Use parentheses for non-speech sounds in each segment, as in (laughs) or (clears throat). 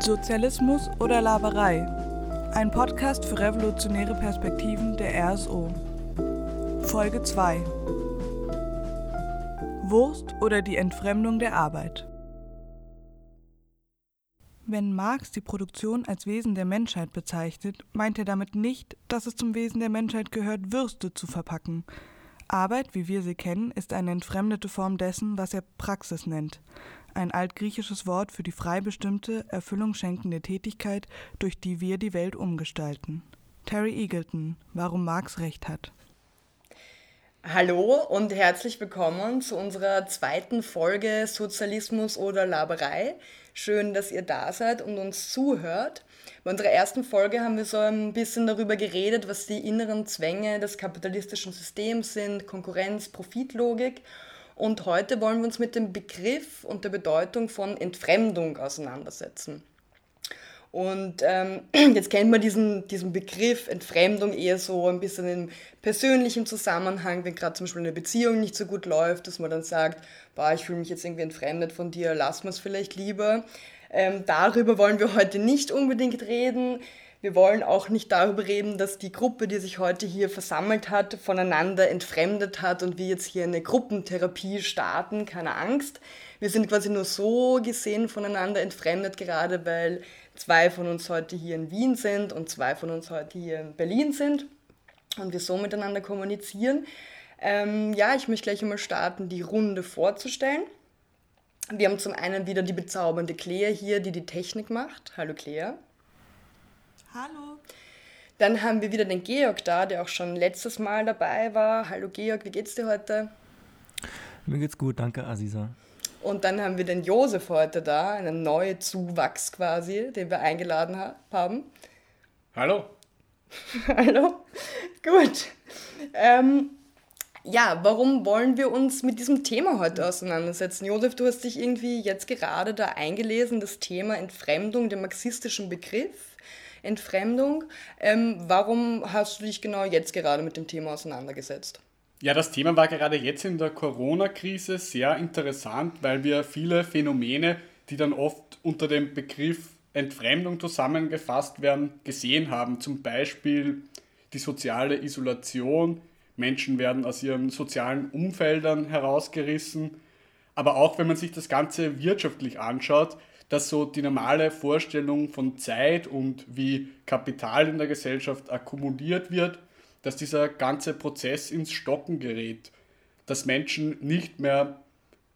Sozialismus oder Laberei? Ein Podcast für revolutionäre Perspektiven der RSO. Folge 2. Wurst oder die Entfremdung der Arbeit. Wenn Marx die Produktion als Wesen der Menschheit bezeichnet, meint er damit nicht, dass es zum Wesen der Menschheit gehört, Würste zu verpacken. Arbeit, wie wir sie kennen, ist eine entfremdete Form dessen, was er Praxis nennt ein altgriechisches Wort für die frei bestimmte, erfüllungsschenkende Tätigkeit, durch die wir die Welt umgestalten. Terry Eagleton, warum Marx recht hat. Hallo und herzlich willkommen zu unserer zweiten Folge Sozialismus oder Laberei. Schön, dass ihr da seid und uns zuhört. Bei unserer ersten Folge haben wir so ein bisschen darüber geredet, was die inneren Zwänge des kapitalistischen Systems sind, Konkurrenz, Profitlogik. Und heute wollen wir uns mit dem Begriff und der Bedeutung von Entfremdung auseinandersetzen. Und ähm, (clears throat) jetzt kennt man diesen, diesen Begriff Entfremdung eher so ein bisschen im persönlichen Zusammenhang, wenn gerade zum Beispiel eine Beziehung nicht so gut läuft, dass man dann sagt, boah, ich fühle mich jetzt irgendwie entfremdet von dir, lass wir es vielleicht lieber. Ähm, darüber wollen wir heute nicht unbedingt reden. Wir wollen auch nicht darüber reden, dass die Gruppe, die sich heute hier versammelt hat, voneinander entfremdet hat und wir jetzt hier eine Gruppentherapie starten. Keine Angst. Wir sind quasi nur so gesehen voneinander entfremdet, gerade weil zwei von uns heute hier in Wien sind und zwei von uns heute hier in Berlin sind und wir so miteinander kommunizieren. Ähm, ja, ich möchte gleich einmal starten, die Runde vorzustellen. Wir haben zum einen wieder die bezaubernde Claire hier, die die Technik macht. Hallo Claire. Hallo. Dann haben wir wieder den Georg da, der auch schon letztes Mal dabei war. Hallo Georg, wie geht's dir heute? Mir geht's gut, danke Aziza. Und dann haben wir den Josef heute da, einen neuen Zuwachs quasi, den wir eingeladen ha haben. Hallo. (laughs) Hallo. Gut. Ähm, ja, warum wollen wir uns mit diesem Thema heute auseinandersetzen? Josef, du hast dich irgendwie jetzt gerade da eingelesen, das Thema Entfremdung, den marxistischen Begriff. Entfremdung. Ähm, warum hast du dich genau jetzt gerade mit dem Thema auseinandergesetzt? Ja, das Thema war gerade jetzt in der Corona-Krise sehr interessant, weil wir viele Phänomene, die dann oft unter dem Begriff Entfremdung zusammengefasst werden, gesehen haben. Zum Beispiel die soziale Isolation. Menschen werden aus ihren sozialen Umfeldern herausgerissen. Aber auch wenn man sich das Ganze wirtschaftlich anschaut, dass so die normale Vorstellung von Zeit und wie Kapital in der Gesellschaft akkumuliert wird, dass dieser ganze Prozess ins Stocken gerät, dass Menschen nicht mehr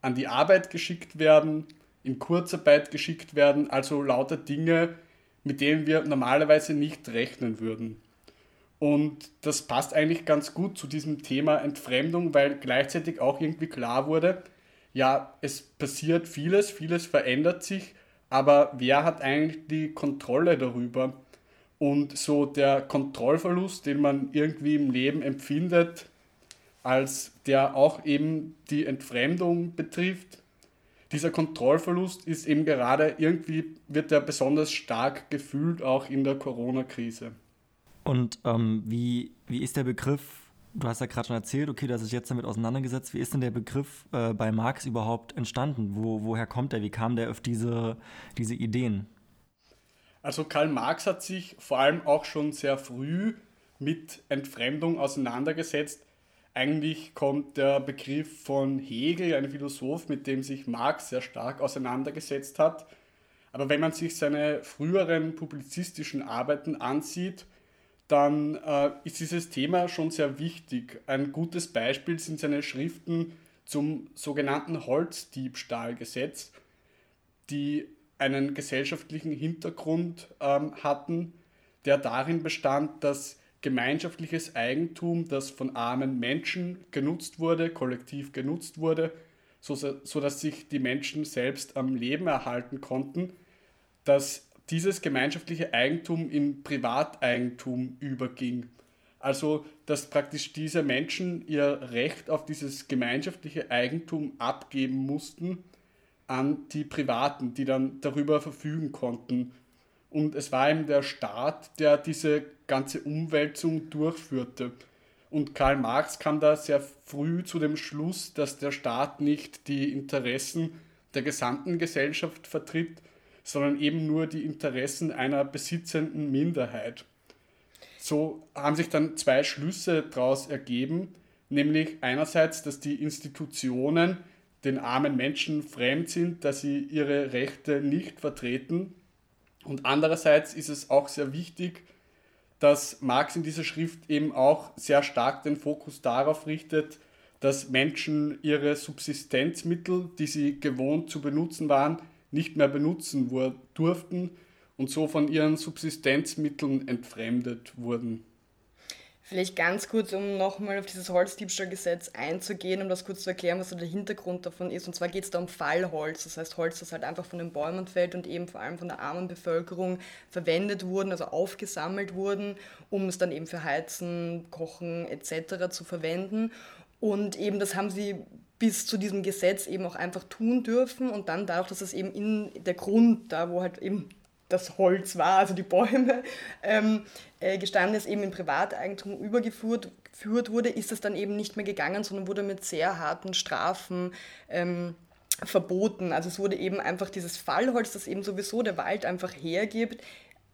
an die Arbeit geschickt werden, in Kurzarbeit geschickt werden, also lauter Dinge, mit denen wir normalerweise nicht rechnen würden. Und das passt eigentlich ganz gut zu diesem Thema Entfremdung, weil gleichzeitig auch irgendwie klar wurde, ja, es passiert vieles, vieles verändert sich, aber wer hat eigentlich die Kontrolle darüber? Und so der Kontrollverlust, den man irgendwie im Leben empfindet, als der auch eben die Entfremdung betrifft, dieser Kontrollverlust ist eben gerade irgendwie, wird der besonders stark gefühlt, auch in der Corona-Krise. Und ähm, wie, wie ist der Begriff Du hast ja gerade schon erzählt, okay, das ist jetzt damit auseinandergesetzt. Wie ist denn der Begriff äh, bei Marx überhaupt entstanden? Wo, woher kommt er? Wie kam der auf diese, diese Ideen? Also Karl Marx hat sich vor allem auch schon sehr früh mit Entfremdung auseinandergesetzt. Eigentlich kommt der Begriff von Hegel, ein Philosoph, mit dem sich Marx sehr stark auseinandergesetzt hat. Aber wenn man sich seine früheren publizistischen Arbeiten ansieht, dann äh, ist dieses Thema schon sehr wichtig. Ein gutes Beispiel sind seine Schriften zum sogenannten Holzdiebstahlgesetz, die einen gesellschaftlichen Hintergrund ähm, hatten, der darin bestand, dass gemeinschaftliches Eigentum, das von armen Menschen genutzt wurde, kollektiv genutzt wurde, so, so sich die Menschen selbst am Leben erhalten konnten, dass dieses gemeinschaftliche Eigentum in Privateigentum überging. Also, dass praktisch diese Menschen ihr Recht auf dieses gemeinschaftliche Eigentum abgeben mussten an die Privaten, die dann darüber verfügen konnten. Und es war eben der Staat, der diese ganze Umwälzung durchführte. Und Karl Marx kam da sehr früh zu dem Schluss, dass der Staat nicht die Interessen der gesamten Gesellschaft vertritt, sondern eben nur die Interessen einer besitzenden Minderheit. So haben sich dann zwei Schlüsse daraus ergeben, nämlich einerseits, dass die Institutionen den armen Menschen fremd sind, dass sie ihre Rechte nicht vertreten und andererseits ist es auch sehr wichtig, dass Marx in dieser Schrift eben auch sehr stark den Fokus darauf richtet, dass Menschen ihre Subsistenzmittel, die sie gewohnt zu benutzen waren, nicht mehr benutzen durften und so von ihren Subsistenzmitteln entfremdet wurden. Vielleicht ganz kurz, um nochmal auf dieses Holzdiebstahlgesetz einzugehen, um das kurz zu erklären, was so der Hintergrund davon ist. Und zwar geht es da um Fallholz, das heißt Holz, das halt einfach von den Bäumen fällt und eben vor allem von der armen Bevölkerung verwendet wurden, also aufgesammelt wurden, um es dann eben für Heizen, Kochen etc. zu verwenden. Und eben das haben sie bis zu diesem Gesetz eben auch einfach tun dürfen und dann dadurch, dass es eben in der Grund, da wo halt eben das Holz war, also die Bäume, ähm, äh, gestanden ist, eben in Privateigentum übergeführt wurde, ist es dann eben nicht mehr gegangen, sondern wurde mit sehr harten Strafen ähm, verboten. Also es wurde eben einfach dieses Fallholz, das eben sowieso der Wald einfach hergibt,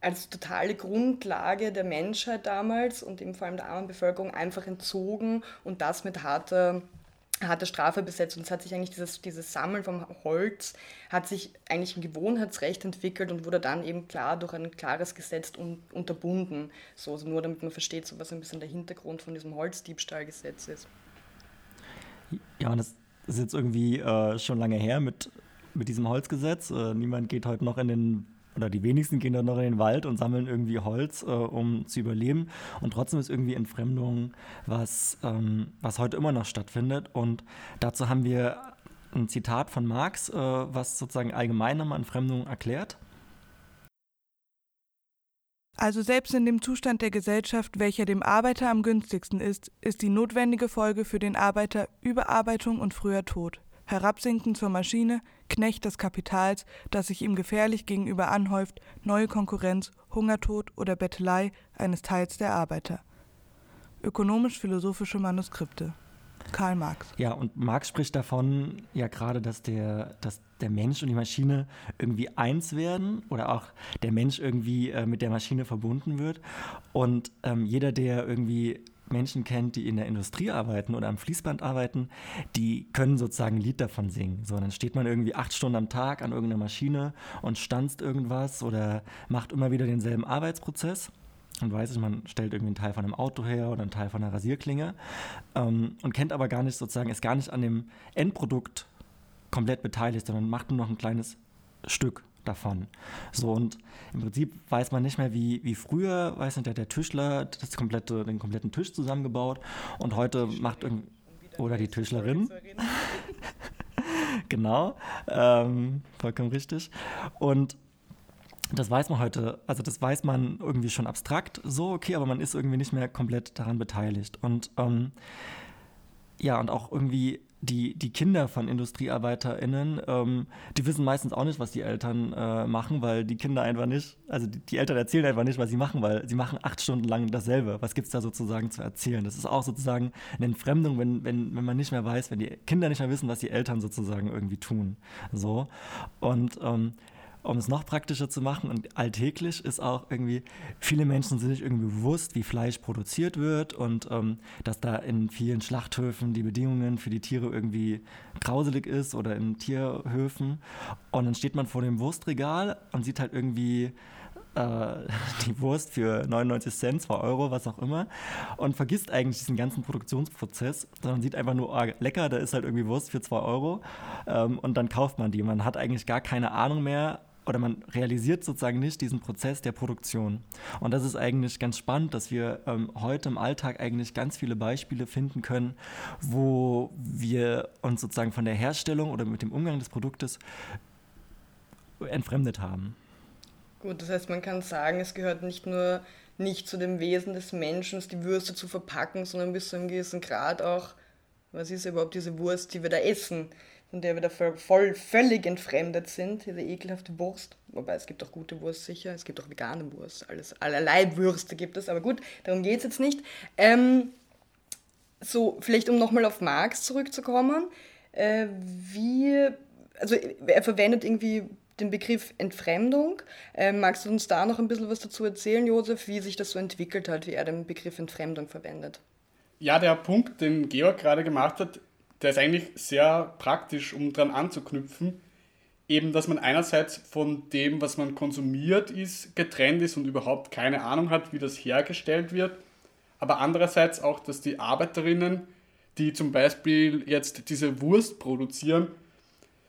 als totale Grundlage der Menschheit damals und eben vor allem der armen Bevölkerung einfach entzogen und das mit harter harte Strafe besetzt und es hat sich eigentlich dieses, dieses Sammeln vom Holz hat sich eigentlich ein Gewohnheitsrecht entwickelt und wurde dann eben klar durch ein klares Gesetz un, unterbunden. So, also nur damit man versteht, so was ein bisschen der Hintergrund von diesem Holzdiebstahlgesetz ist. Ja, und das ist jetzt irgendwie äh, schon lange her mit, mit diesem Holzgesetz. Äh, niemand geht heute noch in den oder die wenigsten gehen dann noch in den Wald und sammeln irgendwie Holz, äh, um zu überleben. Und trotzdem ist irgendwie Entfremdung was, ähm, was heute immer noch stattfindet. Und dazu haben wir ein Zitat von Marx, äh, was sozusagen allgemein nochmal Entfremdung erklärt. Also selbst in dem Zustand der Gesellschaft, welcher dem Arbeiter am günstigsten ist, ist die notwendige Folge für den Arbeiter Überarbeitung und früher Tod. Herabsinken zur Maschine, Knecht des Kapitals, das sich ihm gefährlich gegenüber anhäuft, neue Konkurrenz, Hungertod oder Bettelei eines Teils der Arbeiter. Ökonomisch-philosophische Manuskripte. Karl Marx. Ja, und Marx spricht davon ja gerade, dass der, dass der Mensch und die Maschine irgendwie eins werden oder auch der Mensch irgendwie äh, mit der Maschine verbunden wird. Und ähm, jeder, der irgendwie Menschen kennt, die in der Industrie arbeiten oder am Fließband arbeiten, die können sozusagen ein Lied davon singen. So, dann steht man irgendwie acht Stunden am Tag an irgendeiner Maschine und stanzt irgendwas oder macht immer wieder denselben Arbeitsprozess und weiß ich, man stellt irgendwie einen Teil von einem Auto her oder einen Teil von einer Rasierklinge ähm, und kennt aber gar nicht sozusagen, ist gar nicht an dem Endprodukt komplett beteiligt, sondern macht nur noch ein kleines Stück davon. So und im Prinzip weiß man nicht mehr, wie, wie früher, weiß nicht, der, der Tischler das komplette, den kompletten Tisch zusammengebaut und heute macht oder die Tischlerin. (laughs) genau, ähm, vollkommen richtig. Und das weiß man heute, also das weiß man irgendwie schon abstrakt so, okay, aber man ist irgendwie nicht mehr komplett daran beteiligt. Und ähm, ja, und auch irgendwie die, die Kinder von IndustriearbeiterInnen, ähm, die wissen meistens auch nicht, was die Eltern äh, machen, weil die Kinder einfach nicht, also die, die, Eltern erzählen einfach nicht, was sie machen, weil sie machen acht Stunden lang dasselbe. Was gibt es da sozusagen zu erzählen? Das ist auch sozusagen eine Entfremdung, wenn, wenn, wenn man nicht mehr weiß, wenn die Kinder nicht mehr wissen, was die Eltern sozusagen irgendwie tun. So. Und ähm, um es noch praktischer zu machen und alltäglich ist auch irgendwie, viele Menschen sind sich irgendwie bewusst, wie Fleisch produziert wird und ähm, dass da in vielen Schlachthöfen die Bedingungen für die Tiere irgendwie grauselig ist oder in Tierhöfen. Und dann steht man vor dem Wurstregal und sieht halt irgendwie äh, (laughs) die Wurst für 99 Cent, 2 Euro, was auch immer, und vergisst eigentlich diesen ganzen Produktionsprozess, sondern sieht einfach nur, oh, lecker, da ist halt irgendwie Wurst für 2 Euro ähm, und dann kauft man die. Man hat eigentlich gar keine Ahnung mehr, oder man realisiert sozusagen nicht diesen Prozess der Produktion. Und das ist eigentlich ganz spannend, dass wir ähm, heute im Alltag eigentlich ganz viele Beispiele finden können, wo wir uns sozusagen von der Herstellung oder mit dem Umgang des Produktes entfremdet haben. Gut, das heißt, man kann sagen, es gehört nicht nur nicht zu dem Wesen des Menschen, die Würste zu verpacken, sondern bis zu einem gewissen Grad auch, was ist überhaupt diese Wurst, die wir da essen? Von der wir da voll, völlig entfremdet sind, diese ekelhafte Wurst. Wobei es gibt auch gute Wurst sicher, es gibt auch vegane Wurst, alles, allerlei Würste gibt es, aber gut, darum geht es jetzt nicht. Ähm, so, vielleicht um nochmal auf Marx zurückzukommen, äh, wie, also er verwendet irgendwie den Begriff Entfremdung. Ähm, magst du uns da noch ein bisschen was dazu erzählen, Josef, wie sich das so entwickelt hat, wie er den Begriff Entfremdung verwendet? Ja, der Punkt, den Georg gerade gemacht hat, der ist eigentlich sehr praktisch, um dran anzuknüpfen. Eben, dass man einerseits von dem, was man konsumiert, ist, getrennt ist und überhaupt keine Ahnung hat, wie das hergestellt wird. Aber andererseits auch, dass die Arbeiterinnen, die zum Beispiel jetzt diese Wurst produzieren,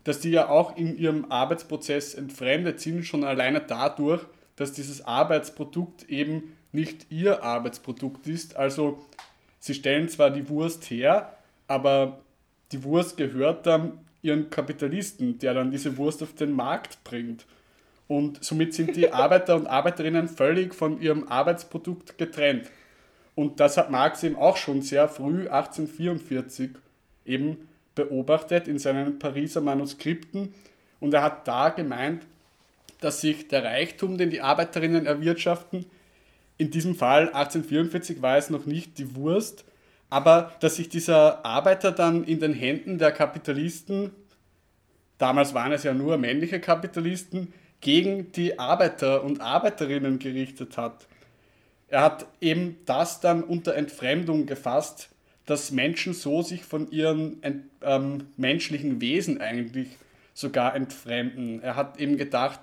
dass die ja auch in ihrem Arbeitsprozess entfremdet sind, schon alleine dadurch, dass dieses Arbeitsprodukt eben nicht ihr Arbeitsprodukt ist. Also sie stellen zwar die Wurst her, aber die Wurst gehört dann ihren Kapitalisten, der dann diese Wurst auf den Markt bringt. Und somit sind die (laughs) Arbeiter und Arbeiterinnen völlig von ihrem Arbeitsprodukt getrennt. Und das hat Marx eben auch schon sehr früh, 1844, eben beobachtet in seinen Pariser Manuskripten. Und er hat da gemeint, dass sich der Reichtum, den die Arbeiterinnen erwirtschaften, in diesem Fall 1844 war es noch nicht die Wurst, aber dass sich dieser Arbeiter dann in den Händen der Kapitalisten, damals waren es ja nur männliche Kapitalisten, gegen die Arbeiter und Arbeiterinnen gerichtet hat. Er hat eben das dann unter Entfremdung gefasst, dass Menschen so sich von ihren ähm, menschlichen Wesen eigentlich sogar entfremden. Er hat eben gedacht,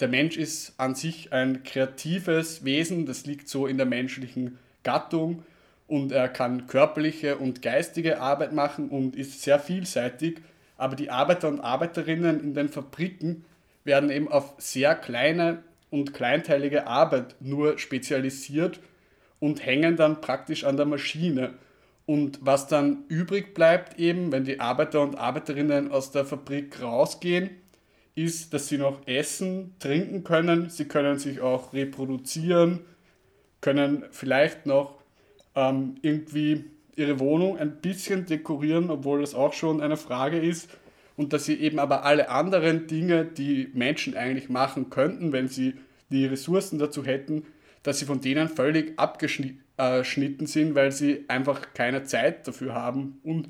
der Mensch ist an sich ein kreatives Wesen, das liegt so in der menschlichen Gattung und er kann körperliche und geistige Arbeit machen und ist sehr vielseitig, aber die Arbeiter und Arbeiterinnen in den Fabriken werden eben auf sehr kleine und kleinteilige Arbeit nur spezialisiert und hängen dann praktisch an der Maschine. Und was dann übrig bleibt eben, wenn die Arbeiter und Arbeiterinnen aus der Fabrik rausgehen, ist, dass sie noch essen, trinken können, sie können sich auch reproduzieren, können vielleicht noch ähm, irgendwie ihre Wohnung ein bisschen dekorieren, obwohl das auch schon eine Frage ist. Und dass sie eben aber alle anderen Dinge, die Menschen eigentlich machen könnten, wenn sie die Ressourcen dazu hätten, dass sie von denen völlig abgeschnitten äh, sind, weil sie einfach keine Zeit dafür haben und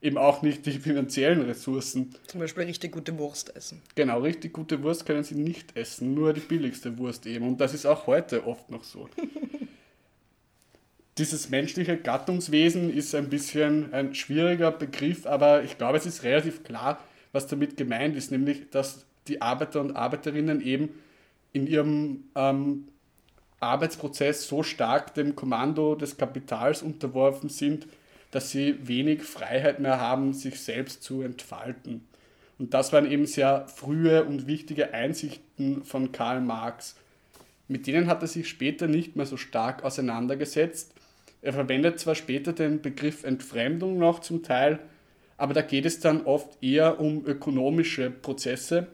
eben auch nicht die finanziellen Ressourcen. Zum Beispiel richtig gute Wurst essen. Genau, richtig gute Wurst können sie nicht essen, nur die billigste Wurst eben. Und das ist auch heute oft noch so. Dieses menschliche Gattungswesen ist ein bisschen ein schwieriger Begriff, aber ich glaube, es ist relativ klar, was damit gemeint ist, nämlich, dass die Arbeiter und Arbeiterinnen eben in ihrem ähm, Arbeitsprozess so stark dem Kommando des Kapitals unterworfen sind, dass sie wenig Freiheit mehr haben, sich selbst zu entfalten. Und das waren eben sehr frühe und wichtige Einsichten von Karl Marx. Mit denen hat er sich später nicht mehr so stark auseinandergesetzt. Er verwendet zwar später den Begriff Entfremdung noch zum Teil, aber da geht es dann oft eher um ökonomische Prozesse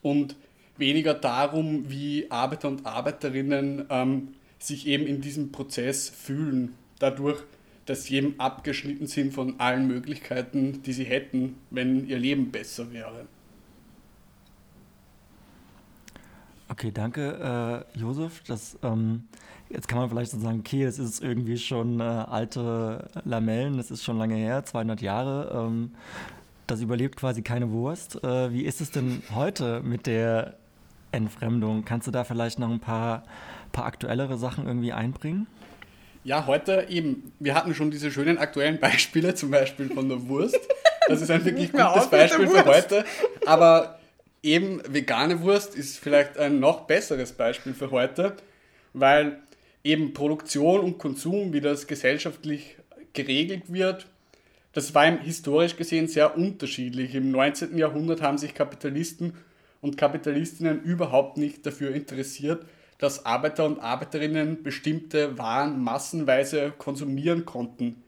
und weniger darum, wie Arbeiter und Arbeiterinnen ähm, sich eben in diesem Prozess fühlen, dadurch, dass sie eben abgeschnitten sind von allen Möglichkeiten, die sie hätten, wenn ihr Leben besser wäre. Okay, danke, äh, Josef. Das, ähm, jetzt kann man vielleicht so sagen, okay, es ist irgendwie schon äh, alte Lamellen, es ist schon lange her, 200 Jahre. Ähm, das überlebt quasi keine Wurst. Äh, wie ist es denn heute mit der Entfremdung. Kannst du da vielleicht noch ein paar, paar aktuellere Sachen irgendwie einbringen? Ja, heute eben, wir hatten schon diese schönen aktuellen Beispiele, zum Beispiel von der Wurst. Das ist ein wirklich gutes Beispiel für heute. Aber eben vegane Wurst ist vielleicht ein noch besseres Beispiel für heute, weil eben Produktion und Konsum, wie das gesellschaftlich geregelt wird, das war historisch gesehen sehr unterschiedlich. Im 19. Jahrhundert haben sich Kapitalisten und Kapitalistinnen überhaupt nicht dafür interessiert, dass Arbeiter und Arbeiterinnen bestimmte Waren massenweise konsumieren konnten.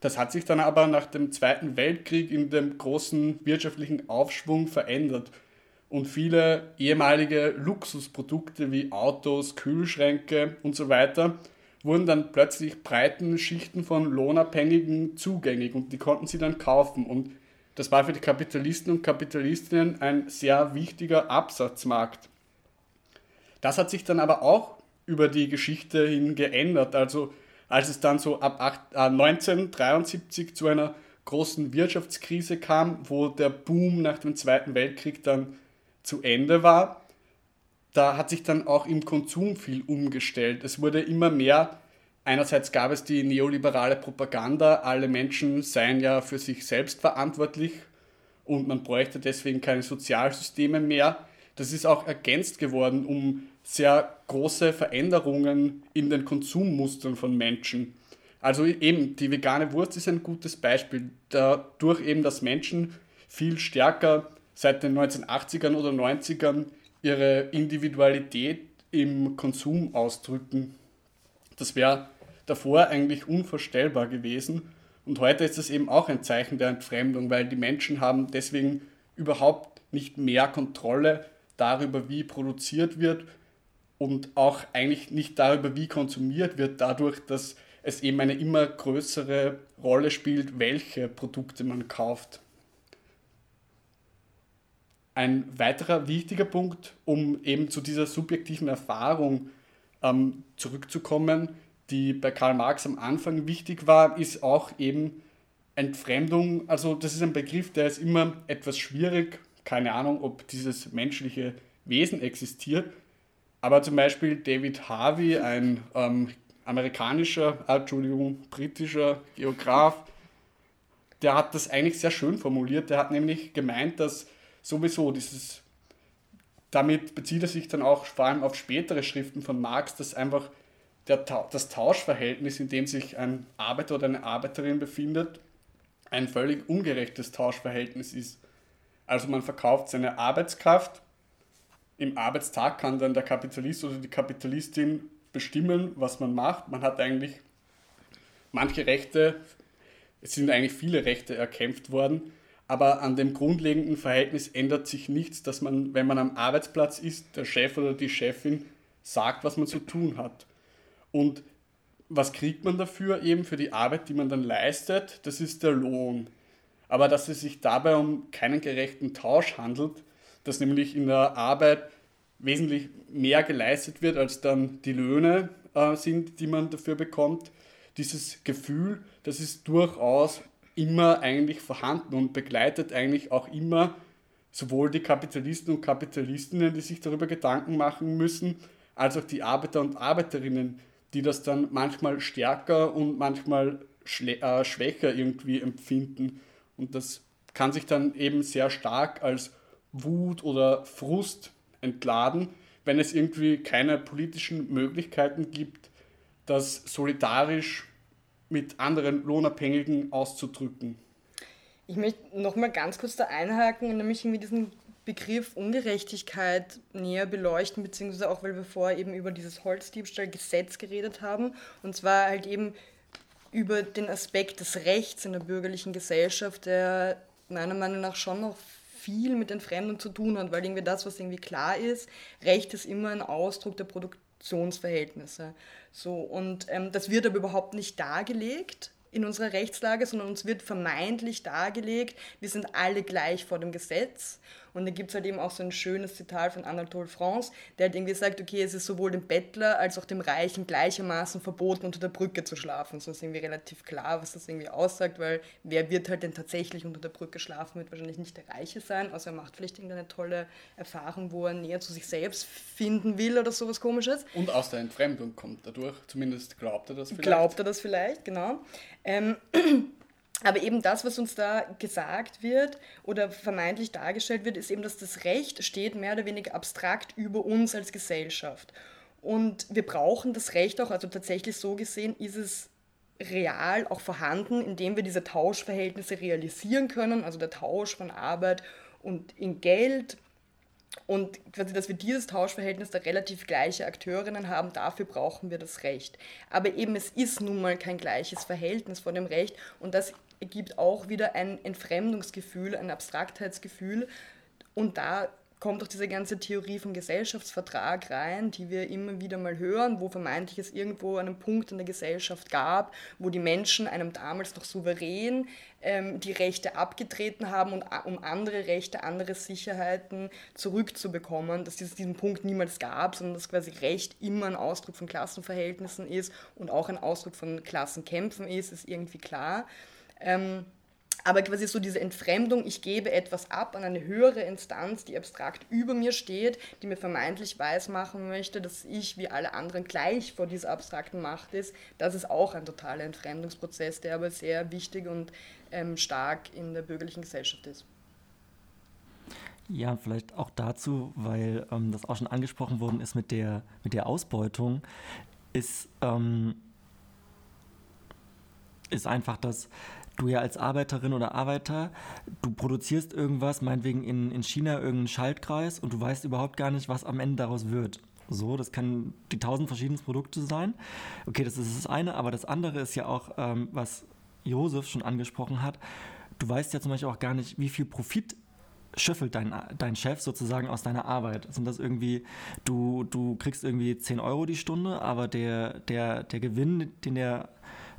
Das hat sich dann aber nach dem Zweiten Weltkrieg in dem großen wirtschaftlichen Aufschwung verändert und viele ehemalige Luxusprodukte wie Autos, Kühlschränke und so weiter wurden dann plötzlich breiten Schichten von Lohnabhängigen zugänglich und die konnten sie dann kaufen und das war für die Kapitalisten und Kapitalistinnen ein sehr wichtiger Absatzmarkt. Das hat sich dann aber auch über die Geschichte hin geändert. Also als es dann so ab 1973 äh, zu einer großen Wirtschaftskrise kam, wo der Boom nach dem Zweiten Weltkrieg dann zu Ende war, da hat sich dann auch im Konsum viel umgestellt. Es wurde immer mehr, einerseits gab es die neoliberale Propaganda, alle Menschen seien ja für sich selbst verantwortlich und man bräuchte deswegen keine Sozialsysteme mehr. Das ist auch ergänzt geworden um sehr große Veränderungen in den Konsummustern von Menschen. Also eben, die vegane Wurst ist ein gutes Beispiel. Dadurch eben, dass Menschen viel stärker seit den 1980ern oder 90ern ihre Individualität im Konsum ausdrücken. Das wäre davor eigentlich unvorstellbar gewesen. Und heute ist es eben auch ein Zeichen der Entfremdung, weil die Menschen haben deswegen überhaupt nicht mehr Kontrolle darüber, wie produziert wird und auch eigentlich nicht darüber, wie konsumiert wird, dadurch, dass es eben eine immer größere Rolle spielt, welche Produkte man kauft. Ein weiterer wichtiger Punkt, um eben zu dieser subjektiven Erfahrung ähm, zurückzukommen, die bei Karl Marx am Anfang wichtig war, ist auch eben Entfremdung. Also das ist ein Begriff, der ist immer etwas schwierig. Keine Ahnung, ob dieses menschliche Wesen existiert. Aber zum Beispiel David Harvey, ein ähm, amerikanischer, äh, Entschuldigung, britischer Geograf, der hat das eigentlich sehr schön formuliert. Der hat nämlich gemeint, dass sowieso dieses, damit bezieht er sich dann auch vor allem auf spätere Schriften von Marx, dass einfach der, das Tauschverhältnis, in dem sich ein Arbeiter oder eine Arbeiterin befindet, ein völlig ungerechtes Tauschverhältnis ist. Also man verkauft seine Arbeitskraft, im Arbeitstag kann dann der Kapitalist oder die Kapitalistin bestimmen, was man macht. Man hat eigentlich manche Rechte, es sind eigentlich viele Rechte erkämpft worden, aber an dem grundlegenden Verhältnis ändert sich nichts, dass man, wenn man am Arbeitsplatz ist, der Chef oder die Chefin sagt, was man zu tun hat. Und was kriegt man dafür eben für die Arbeit, die man dann leistet? Das ist der Lohn. Aber dass es sich dabei um keinen gerechten Tausch handelt, dass nämlich in der Arbeit wesentlich mehr geleistet wird, als dann die Löhne äh, sind, die man dafür bekommt. Dieses Gefühl, das ist durchaus immer eigentlich vorhanden und begleitet eigentlich auch immer sowohl die Kapitalisten und Kapitalistinnen, die sich darüber Gedanken machen müssen, als auch die Arbeiter und Arbeiterinnen, die das dann manchmal stärker und manchmal äh, schwächer irgendwie empfinden. Und das kann sich dann eben sehr stark als Wut oder Frust entladen, wenn es irgendwie keine politischen Möglichkeiten gibt, das solidarisch mit anderen Lohnabhängigen auszudrücken. Ich möchte nochmal ganz kurz da einhaken, nämlich irgendwie diesen Begriff Ungerechtigkeit näher beleuchten, beziehungsweise auch, weil wir vorher eben über dieses Holzdiebstahlgesetz geredet haben, und zwar halt eben über den Aspekt des Rechts in der bürgerlichen Gesellschaft, der meiner Meinung nach schon noch viel mit Entfremdung zu tun hat, weil irgendwie das, was irgendwie klar ist, Recht ist immer ein Ausdruck der Produktionsverhältnisse. So, und ähm, das wird aber überhaupt nicht dargelegt in unserer Rechtslage, sondern uns wird vermeintlich dargelegt, wir sind alle gleich vor dem Gesetz und da gibt es halt eben auch so ein schönes Zitat von Anatole France, der halt irgendwie sagt, okay, es ist sowohl dem Bettler als auch dem Reichen gleichermaßen verboten, unter der Brücke zu schlafen. So ist irgendwie relativ klar, was das irgendwie aussagt, weil wer wird halt denn tatsächlich unter der Brücke schlafen, wird wahrscheinlich nicht der Reiche sein, außer er macht vielleicht irgendeine tolle Erfahrung, wo er näher zu sich selbst finden will oder sowas komisches. Und aus der Entfremdung kommt dadurch, zumindest glaubt er das vielleicht. Glaubt er das vielleicht, genau. Ähm, (clears throat) Aber eben das, was uns da gesagt wird oder vermeintlich dargestellt wird, ist eben, dass das Recht steht mehr oder weniger abstrakt über uns als Gesellschaft. Und wir brauchen das Recht auch, also tatsächlich so gesehen ist es real auch vorhanden, indem wir diese Tauschverhältnisse realisieren können, also der Tausch von Arbeit und in Geld. Und quasi, dass wir dieses Tauschverhältnis der relativ gleiche Akteurinnen haben, dafür brauchen wir das Recht. Aber eben es ist nun mal kein gleiches Verhältnis von dem Recht und das ergibt auch wieder ein Entfremdungsgefühl, ein Abstraktheitsgefühl. Und da kommt auch diese ganze Theorie vom Gesellschaftsvertrag rein, die wir immer wieder mal hören, wo vermeintlich es irgendwo einen Punkt in der Gesellschaft gab, wo die Menschen einem damals noch souverän ähm, die Rechte abgetreten haben, und, um andere Rechte, andere Sicherheiten zurückzubekommen, dass es diesen Punkt niemals gab, sondern dass quasi Recht immer ein Ausdruck von Klassenverhältnissen ist und auch ein Ausdruck von Klassenkämpfen ist, ist irgendwie klar. Ähm, aber quasi so diese Entfremdung, ich gebe etwas ab an eine höhere Instanz, die abstrakt über mir steht, die mir vermeintlich weismachen möchte, dass ich wie alle anderen gleich vor dieser abstrakten Macht ist, das ist auch ein totaler Entfremdungsprozess, der aber sehr wichtig und ähm, stark in der bürgerlichen Gesellschaft ist. Ja, vielleicht auch dazu, weil ähm, das auch schon angesprochen worden ist mit der, mit der Ausbeutung, ist, ähm, ist einfach, dass du ja als Arbeiterin oder Arbeiter, du produzierst irgendwas, meinetwegen in, in China irgendeinen Schaltkreis und du weißt überhaupt gar nicht, was am Ende daraus wird. So, das kann die tausend verschiedenen Produkte sein. Okay, das ist das eine, aber das andere ist ja auch, ähm, was Josef schon angesprochen hat. Du weißt ja zum Beispiel auch gar nicht, wie viel Profit schöffelt dein, dein Chef sozusagen aus deiner Arbeit? Sind das irgendwie, du, du kriegst irgendwie 10 Euro die Stunde, aber der, der, der Gewinn, den der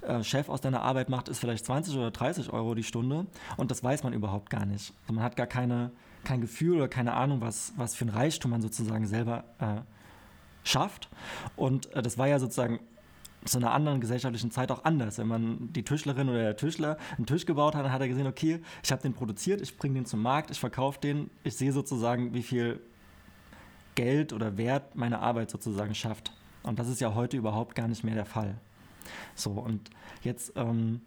äh, Chef aus deiner Arbeit macht, ist vielleicht 20 oder 30 Euro die Stunde und das weiß man überhaupt gar nicht. Also man hat gar keine, kein Gefühl oder keine Ahnung, was, was für ein Reichtum man sozusagen selber äh, schafft. Und äh, das war ja sozusagen zu einer anderen gesellschaftlichen Zeit auch anders. Wenn man die Tischlerin oder der Tischler einen Tisch gebaut hat, dann hat er gesehen, okay, ich habe den produziert, ich bringe den zum Markt, ich verkaufe den, ich sehe sozusagen, wie viel Geld oder Wert meine Arbeit sozusagen schafft. Und das ist ja heute überhaupt gar nicht mehr der Fall. So, und jetzt, ähm,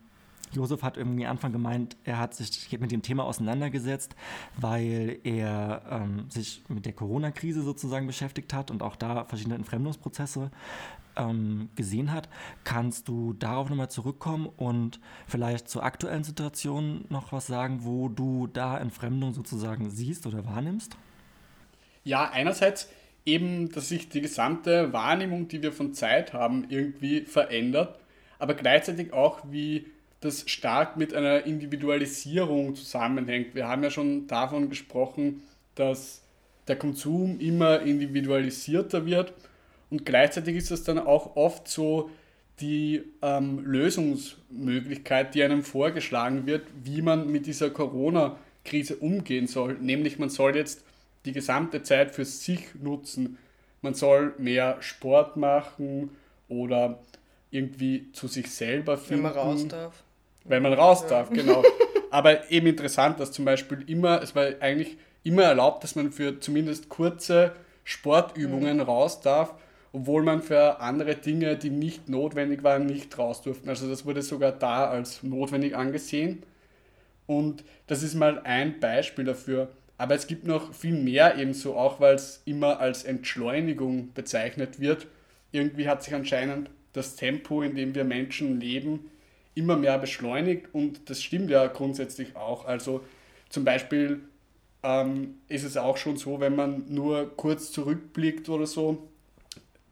Josef hat irgendwie Anfang gemeint, er hat sich mit dem Thema auseinandergesetzt, weil er ähm, sich mit der Corona-Krise sozusagen beschäftigt hat und auch da verschiedene Entfremdungsprozesse ähm, gesehen hat. Kannst du darauf nochmal zurückkommen und vielleicht zur aktuellen Situation noch was sagen, wo du da Entfremdung sozusagen siehst oder wahrnimmst? Ja, einerseits eben, dass sich die gesamte Wahrnehmung, die wir von Zeit haben, irgendwie verändert, aber gleichzeitig auch, wie das stark mit einer Individualisierung zusammenhängt. Wir haben ja schon davon gesprochen, dass der Konsum immer individualisierter wird und gleichzeitig ist es dann auch oft so die ähm, Lösungsmöglichkeit, die einem vorgeschlagen wird, wie man mit dieser Corona-Krise umgehen soll. Nämlich man soll jetzt die gesamte Zeit für sich nutzen. Man soll mehr Sport machen oder irgendwie zu sich selber finden. Wenn man raus darf. Wenn man raus darf, genau. (laughs) Aber eben interessant, dass zum Beispiel immer, es war eigentlich immer erlaubt, dass man für zumindest kurze Sportübungen mhm. raus darf obwohl man für andere Dinge, die nicht notwendig waren, nicht raus durften. Also das wurde sogar da als notwendig angesehen. Und das ist mal ein Beispiel dafür. Aber es gibt noch viel mehr ebenso, auch weil es immer als Entschleunigung bezeichnet wird. Irgendwie hat sich anscheinend das Tempo, in dem wir Menschen leben, immer mehr beschleunigt und das stimmt ja grundsätzlich auch. Also zum Beispiel ähm, ist es auch schon so, wenn man nur kurz zurückblickt oder so,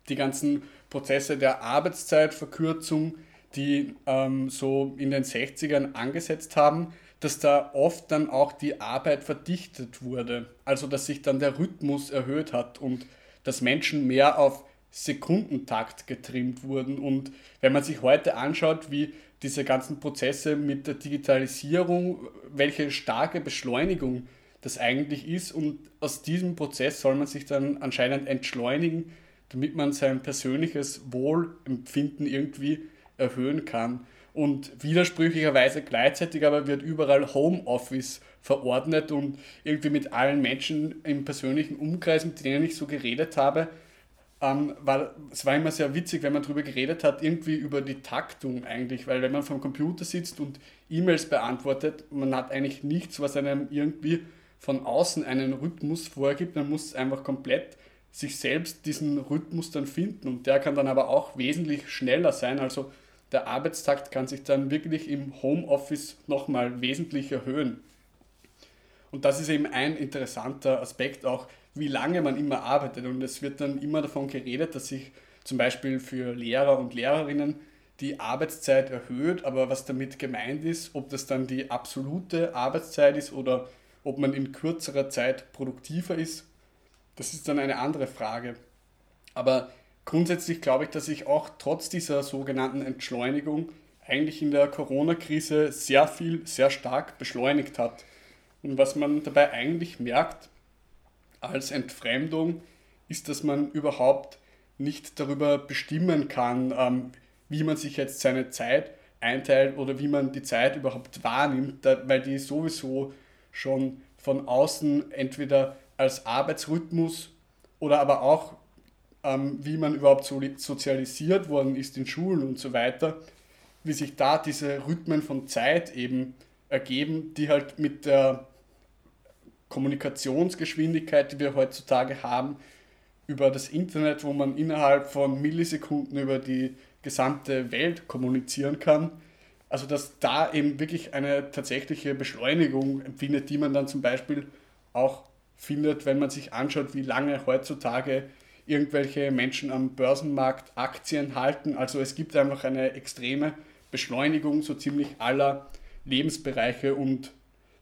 die ganzen Prozesse der Arbeitszeitverkürzung, die ähm, so in den 60ern angesetzt haben, dass da oft dann auch die Arbeit verdichtet wurde. Also dass sich dann der Rhythmus erhöht hat und dass Menschen mehr auf Sekundentakt getrimmt wurden. Und wenn man sich heute anschaut, wie diese ganzen Prozesse mit der Digitalisierung, welche starke Beschleunigung das eigentlich ist und aus diesem Prozess soll man sich dann anscheinend entschleunigen, damit man sein persönliches Wohlempfinden irgendwie erhöhen kann. Und widersprüchlicherweise gleichzeitig aber wird überall Homeoffice verordnet und irgendwie mit allen Menschen im persönlichen Umkreis, mit denen ich so geredet habe, ähm, war, es war immer sehr witzig, wenn man darüber geredet hat, irgendwie über die Taktung eigentlich, weil wenn man vom Computer sitzt und E-Mails beantwortet, man hat eigentlich nichts, was einem irgendwie von außen einen Rhythmus vorgibt, man muss einfach komplett sich selbst diesen Rhythmus dann finden und der kann dann aber auch wesentlich schneller sein. Also der Arbeitstakt kann sich dann wirklich im Homeoffice nochmal wesentlich erhöhen. Und das ist eben ein interessanter Aspekt auch, wie lange man immer arbeitet. Und es wird dann immer davon geredet, dass sich zum Beispiel für Lehrer und Lehrerinnen die Arbeitszeit erhöht, aber was damit gemeint ist, ob das dann die absolute Arbeitszeit ist oder ob man in kürzerer Zeit produktiver ist, das ist dann eine andere Frage. Aber grundsätzlich glaube ich, dass sich auch trotz dieser sogenannten Entschleunigung eigentlich in der Corona-Krise sehr viel, sehr stark beschleunigt hat. Und was man dabei eigentlich merkt als Entfremdung, ist, dass man überhaupt nicht darüber bestimmen kann, ähm, wie man sich jetzt seine Zeit einteilt oder wie man die Zeit überhaupt wahrnimmt, weil die sowieso schon von außen entweder als Arbeitsrhythmus oder aber auch ähm, wie man überhaupt so sozialisiert worden ist in Schulen und so weiter, wie sich da diese Rhythmen von Zeit eben ergeben, die halt mit der Kommunikationsgeschwindigkeit, die wir heutzutage haben, über das Internet, wo man innerhalb von Millisekunden über die gesamte Welt kommunizieren kann. Also dass da eben wirklich eine tatsächliche Beschleunigung empfindet, die man dann zum Beispiel auch findet, wenn man sich anschaut, wie lange heutzutage irgendwelche Menschen am Börsenmarkt Aktien halten. Also es gibt einfach eine extreme Beschleunigung so ziemlich aller Lebensbereiche und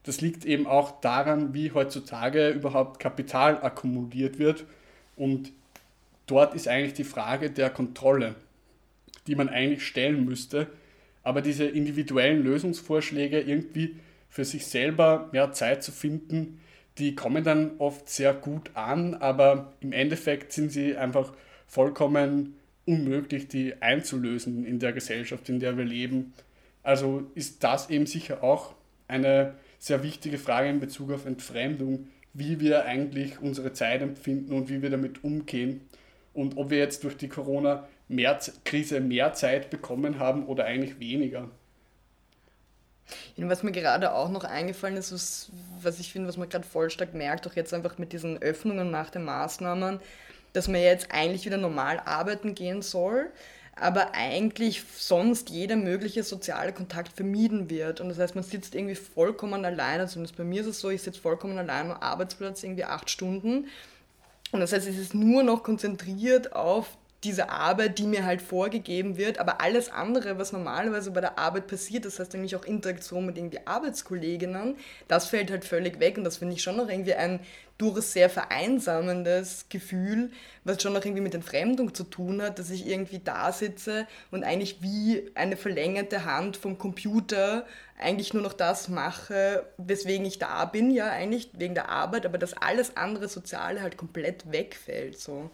das liegt eben auch daran, wie heutzutage überhaupt Kapital akkumuliert wird und dort ist eigentlich die Frage der Kontrolle, die man eigentlich stellen müsste, aber diese individuellen Lösungsvorschläge irgendwie für sich selber mehr Zeit zu finden, die kommen dann oft sehr gut an, aber im Endeffekt sind sie einfach vollkommen unmöglich, die einzulösen in der Gesellschaft, in der wir leben. Also ist das eben sicher auch eine sehr wichtige Frage in Bezug auf Entfremdung, wie wir eigentlich unsere Zeit empfinden und wie wir damit umgehen und ob wir jetzt durch die Corona-Krise mehr Zeit bekommen haben oder eigentlich weniger. Was mir gerade auch noch eingefallen ist, was, was ich finde, was man gerade voll stark merkt, auch jetzt einfach mit diesen Öffnungen nach den Maßnahmen, dass man jetzt eigentlich wieder normal arbeiten gehen soll, aber eigentlich sonst jeder mögliche soziale Kontakt vermieden wird. Und das heißt, man sitzt irgendwie vollkommen alleine, zumindest bei mir ist es so, ich sitze vollkommen allein am Arbeitsplatz, irgendwie acht Stunden. Und das heißt, es ist nur noch konzentriert auf diese Arbeit, die mir halt vorgegeben wird, aber alles andere, was normalerweise bei der Arbeit passiert, das heißt nämlich auch Interaktion mit irgendwie Arbeitskolleginnen, das fällt halt völlig weg und das finde ich schon noch irgendwie ein durchaus sehr vereinsamendes Gefühl, was schon noch irgendwie mit Entfremdung zu tun hat, dass ich irgendwie da sitze und eigentlich wie eine verlängerte Hand vom Computer eigentlich nur noch das mache, weswegen ich da bin, ja eigentlich wegen der Arbeit, aber dass alles andere Soziale halt komplett wegfällt so.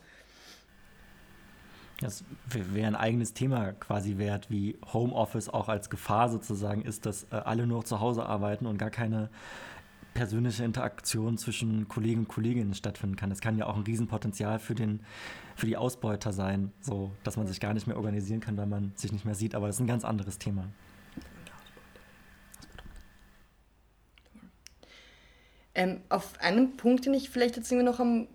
Das wäre ein eigenes Thema quasi wert, wie Homeoffice auch als Gefahr sozusagen ist, dass äh, alle nur zu Hause arbeiten und gar keine persönliche Interaktion zwischen Kollegen und Kolleginnen stattfinden kann. Das kann ja auch ein Riesenpotenzial für, den, für die Ausbeuter sein, so dass man sich gar nicht mehr organisieren kann, weil man sich nicht mehr sieht. Aber das ist ein ganz anderes Thema. Ähm, auf einen Punkt, den ich vielleicht jetzt irgendwie noch am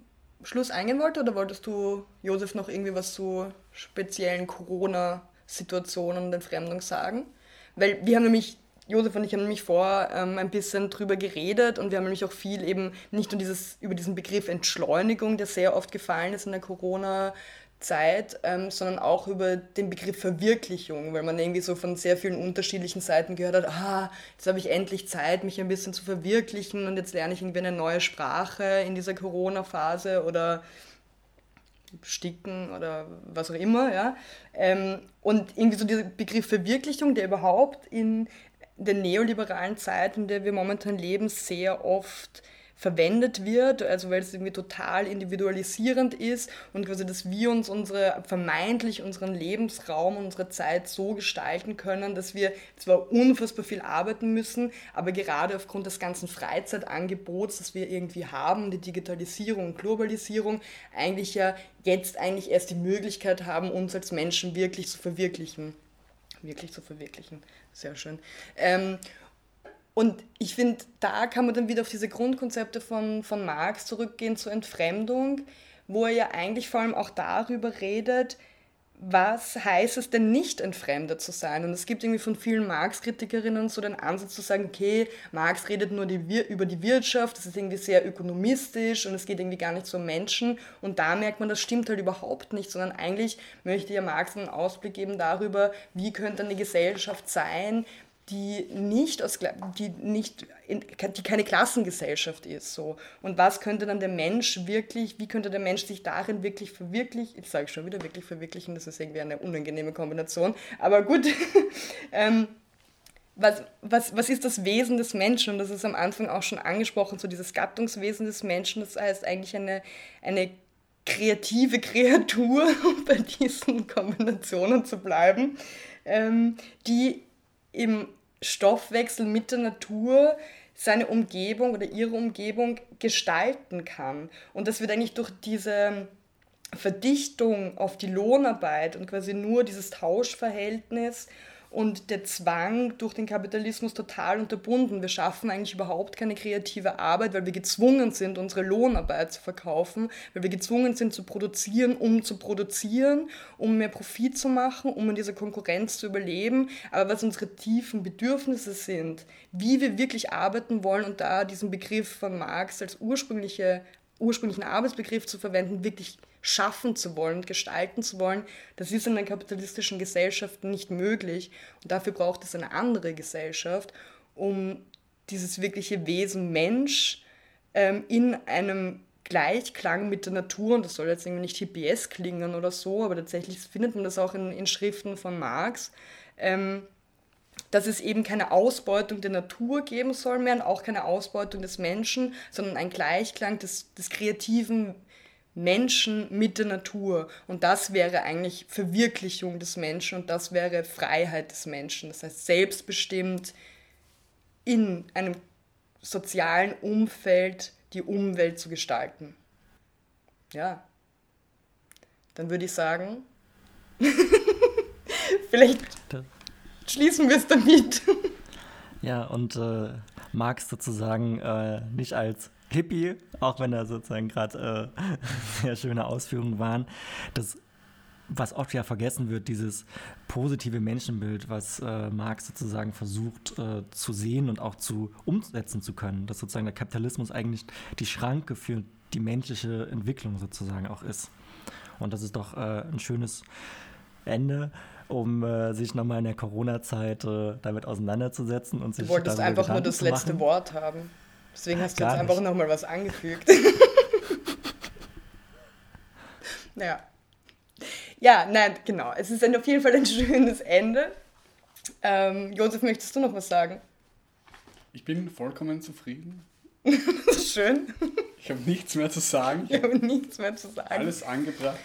Schluss eingehen wollte oder wolltest du, Josef, noch irgendwie was zu speziellen Corona-Situationen und Entfremdung sagen? Weil wir haben nämlich, Josef und ich haben nämlich vor ähm, ein bisschen drüber geredet und wir haben nämlich auch viel eben nicht nur dieses, über diesen Begriff Entschleunigung, der sehr oft gefallen ist in der Corona- Zeit, ähm, sondern auch über den Begriff Verwirklichung, weil man irgendwie so von sehr vielen unterschiedlichen Seiten gehört hat, ah, jetzt habe ich endlich Zeit, mich ein bisschen zu verwirklichen und jetzt lerne ich irgendwie eine neue Sprache in dieser Corona-Phase oder sticken oder was auch immer, ja. Ähm, und irgendwie so dieser Begriff Verwirklichung, der überhaupt in der neoliberalen Zeit, in der wir momentan leben, sehr oft verwendet wird, also weil es irgendwie total individualisierend ist und quasi, dass wir uns unsere, vermeintlich unseren Lebensraum, unsere Zeit so gestalten können, dass wir zwar unfassbar viel arbeiten müssen, aber gerade aufgrund des ganzen Freizeitangebots, das wir irgendwie haben, die Digitalisierung und Globalisierung, eigentlich ja jetzt eigentlich erst die Möglichkeit haben, uns als Menschen wirklich zu verwirklichen. Wirklich zu verwirklichen. Sehr schön. Ähm, und ich finde, da kann man dann wieder auf diese Grundkonzepte von, von Marx zurückgehen zur Entfremdung, wo er ja eigentlich vor allem auch darüber redet, was heißt es denn nicht entfremdet zu sein? Und es gibt irgendwie von vielen Marx-Kritikerinnen so den Ansatz zu sagen, okay, Marx redet nur die, über die Wirtschaft, das ist irgendwie sehr ökonomistisch und es geht irgendwie gar nicht so um Menschen. Und da merkt man, das stimmt halt überhaupt nicht, sondern eigentlich möchte ja Marx einen Ausblick geben darüber, wie könnte eine Gesellschaft sein, die nicht aus die nicht in, die keine Klassengesellschaft ist so und was könnte dann der Mensch wirklich wie könnte der Mensch sich darin wirklich verwirklichen jetzt sage ich schon wieder wirklich verwirklichen das ist irgendwie eine unangenehme Kombination aber gut (laughs) ähm, was, was, was ist das Wesen des Menschen? Und das ist am Anfang auch schon angesprochen, so dieses Gattungswesen des Menschen. Das heißt eigentlich eine, eine kreative Kreatur, (laughs) um bei diesen Kombinationen zu bleiben, ähm, die im Stoffwechsel mit der Natur seine Umgebung oder ihre Umgebung gestalten kann. Und das wird eigentlich durch diese Verdichtung auf die Lohnarbeit und quasi nur dieses Tauschverhältnis und der Zwang durch den Kapitalismus total unterbunden. Wir schaffen eigentlich überhaupt keine kreative Arbeit, weil wir gezwungen sind, unsere Lohnarbeit zu verkaufen, weil wir gezwungen sind zu produzieren, um zu produzieren, um mehr Profit zu machen, um in dieser Konkurrenz zu überleben. Aber was unsere tiefen Bedürfnisse sind, wie wir wirklich arbeiten wollen und da diesen Begriff von Marx als ursprüngliche, ursprünglichen Arbeitsbegriff zu verwenden, wirklich schaffen zu wollen, gestalten zu wollen, das ist in einer kapitalistischen Gesellschaft nicht möglich. Und dafür braucht es eine andere Gesellschaft, um dieses wirkliche Wesen Mensch ähm, in einem Gleichklang mit der Natur, und das soll jetzt irgendwie nicht HPS klingen oder so, aber tatsächlich findet man das auch in, in Schriften von Marx, ähm, dass es eben keine Ausbeutung der Natur geben soll mehr und auch keine Ausbeutung des Menschen, sondern ein Gleichklang des, des kreativen Menschen mit der Natur. Und das wäre eigentlich Verwirklichung des Menschen und das wäre Freiheit des Menschen. Das heißt, selbstbestimmt in einem sozialen Umfeld die Umwelt zu gestalten. Ja. Dann würde ich sagen, (laughs) vielleicht schließen wir es damit. Ja, und äh, Marx sozusagen äh, nicht als Hippie, auch wenn da sozusagen gerade äh, (laughs) sehr schöne Ausführungen waren, das was oft ja vergessen wird, dieses positive Menschenbild, was äh, Marx sozusagen versucht äh, zu sehen und auch zu umsetzen zu können, dass sozusagen der Kapitalismus eigentlich die Schranke für die menschliche Entwicklung sozusagen auch ist. Und das ist doch äh, ein schönes Ende, um äh, sich nochmal in der Corona-Zeit äh, damit auseinanderzusetzen und sich. Du wolltest einfach nur das letzte Wort haben. Deswegen hast du Gar jetzt einfach nochmal was angefügt. (laughs) ja. Ja, nein, genau. Es ist auf jeden Fall ein (laughs) schönes Ende. Ähm, Josef, möchtest du noch was sagen? Ich bin vollkommen zufrieden. Das (laughs) ist schön. Ich habe nichts mehr zu sagen. Ich habe nichts mehr zu sagen. alles angebracht.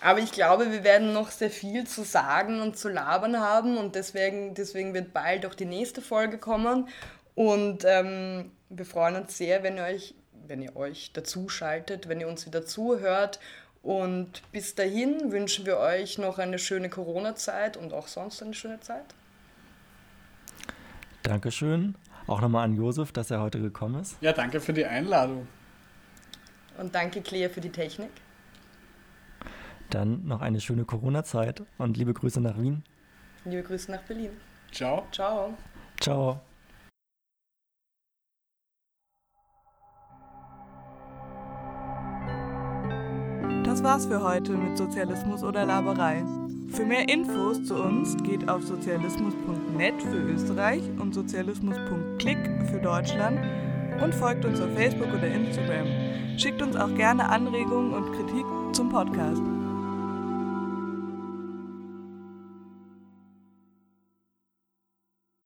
Aber ich glaube, wir werden noch sehr viel zu sagen und zu labern haben und deswegen, deswegen wird bald auch die nächste Folge kommen. Und ähm, wir freuen uns sehr, wenn ihr euch, wenn ihr euch dazu schaltet, wenn ihr uns wieder zuhört. Und bis dahin wünschen wir euch noch eine schöne Corona-Zeit und auch sonst eine schöne Zeit. Dankeschön. Auch nochmal an Josef, dass er heute gekommen ist. Ja, danke für die Einladung. Und danke, Clea, für die Technik. Dann noch eine schöne Corona-Zeit und liebe Grüße nach Wien. Liebe Grüße nach Berlin. Ciao. Ciao. Ciao. Das war's für heute mit Sozialismus oder Laberei. Für mehr Infos zu uns geht auf sozialismus.net für Österreich und sozialismus.click für Deutschland und folgt uns auf Facebook oder Instagram. Schickt uns auch gerne Anregungen und Kritik zum Podcast.